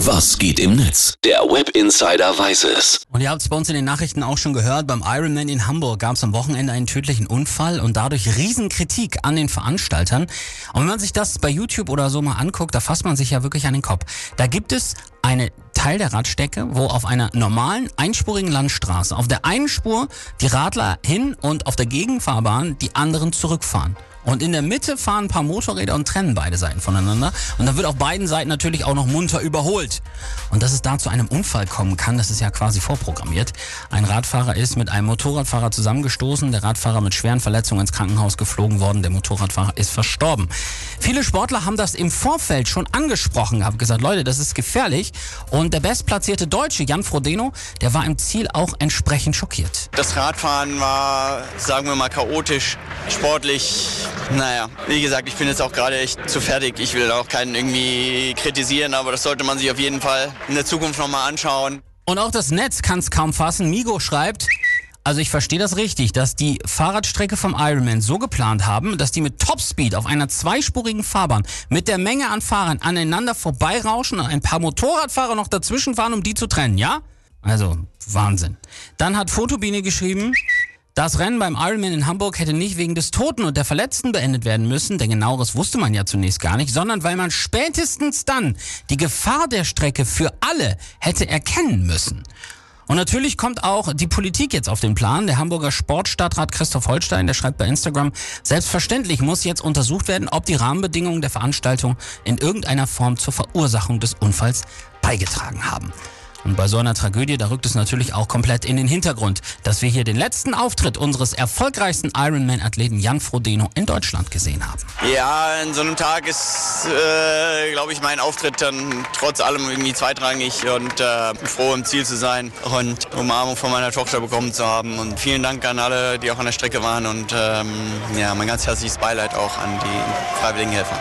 Was geht im Netz? Der Web Insider weiß es. Und ihr habt es bei uns in den Nachrichten auch schon gehört, beim Ironman in Hamburg gab es am Wochenende einen tödlichen Unfall und dadurch Riesenkritik an den Veranstaltern. Und wenn man sich das bei YouTube oder so mal anguckt, da fasst man sich ja wirklich an den Kopf. Da gibt es eine Teil der Radstrecke, wo auf einer normalen einspurigen Landstraße auf der einen Spur die Radler hin und auf der Gegenfahrbahn die anderen zurückfahren. Und in der Mitte fahren ein paar Motorräder und trennen beide Seiten voneinander. Und dann wird auf beiden Seiten natürlich auch noch munter überholt. Und dass es da zu einem Unfall kommen kann, das ist ja quasi vorprogrammiert. Ein Radfahrer ist mit einem Motorradfahrer zusammengestoßen, der Radfahrer mit schweren Verletzungen ins Krankenhaus geflogen worden, der Motorradfahrer ist verstorben. Viele Sportler haben das im Vorfeld schon angesprochen, haben gesagt, Leute, das ist gefährlich. Und der bestplatzierte Deutsche, Jan Frodeno, der war im Ziel auch entsprechend schockiert. Das Radfahren war, sagen wir mal, chaotisch, sportlich naja, wie gesagt, ich bin jetzt auch gerade echt zu fertig. Ich will auch keinen irgendwie kritisieren, aber das sollte man sich auf jeden Fall in der Zukunft nochmal anschauen. Und auch das Netz kann es kaum fassen. Migo schreibt, also ich verstehe das richtig, dass die Fahrradstrecke vom Ironman so geplant haben, dass die mit Topspeed auf einer zweispurigen Fahrbahn mit der Menge an Fahrern aneinander vorbeirauschen und ein paar Motorradfahrer noch dazwischen fahren, um die zu trennen, ja? Also Wahnsinn. Dann hat Fotobine geschrieben, das Rennen beim Ironman in Hamburg hätte nicht wegen des Toten und der Verletzten beendet werden müssen, denn genaueres wusste man ja zunächst gar nicht, sondern weil man spätestens dann die Gefahr der Strecke für alle hätte erkennen müssen. Und natürlich kommt auch die Politik jetzt auf den Plan. Der Hamburger Sportstadtrat Christoph Holstein, der schreibt bei Instagram, selbstverständlich muss jetzt untersucht werden, ob die Rahmenbedingungen der Veranstaltung in irgendeiner Form zur Verursachung des Unfalls beigetragen haben. Und bei so einer Tragödie, da rückt es natürlich auch komplett in den Hintergrund, dass wir hier den letzten Auftritt unseres erfolgreichsten Ironman-Athleten Jan Frodeno in Deutschland gesehen haben. Ja, in so einem Tag ist, äh, glaube ich, mein Auftritt dann trotz allem irgendwie zweitrangig und äh, froh im Ziel zu sein und Umarmung von meiner Tochter bekommen zu haben. Und vielen Dank an alle, die auch an der Strecke waren und ähm, ja, mein ganz herzliches Beileid auch an die freiwilligen Helfer.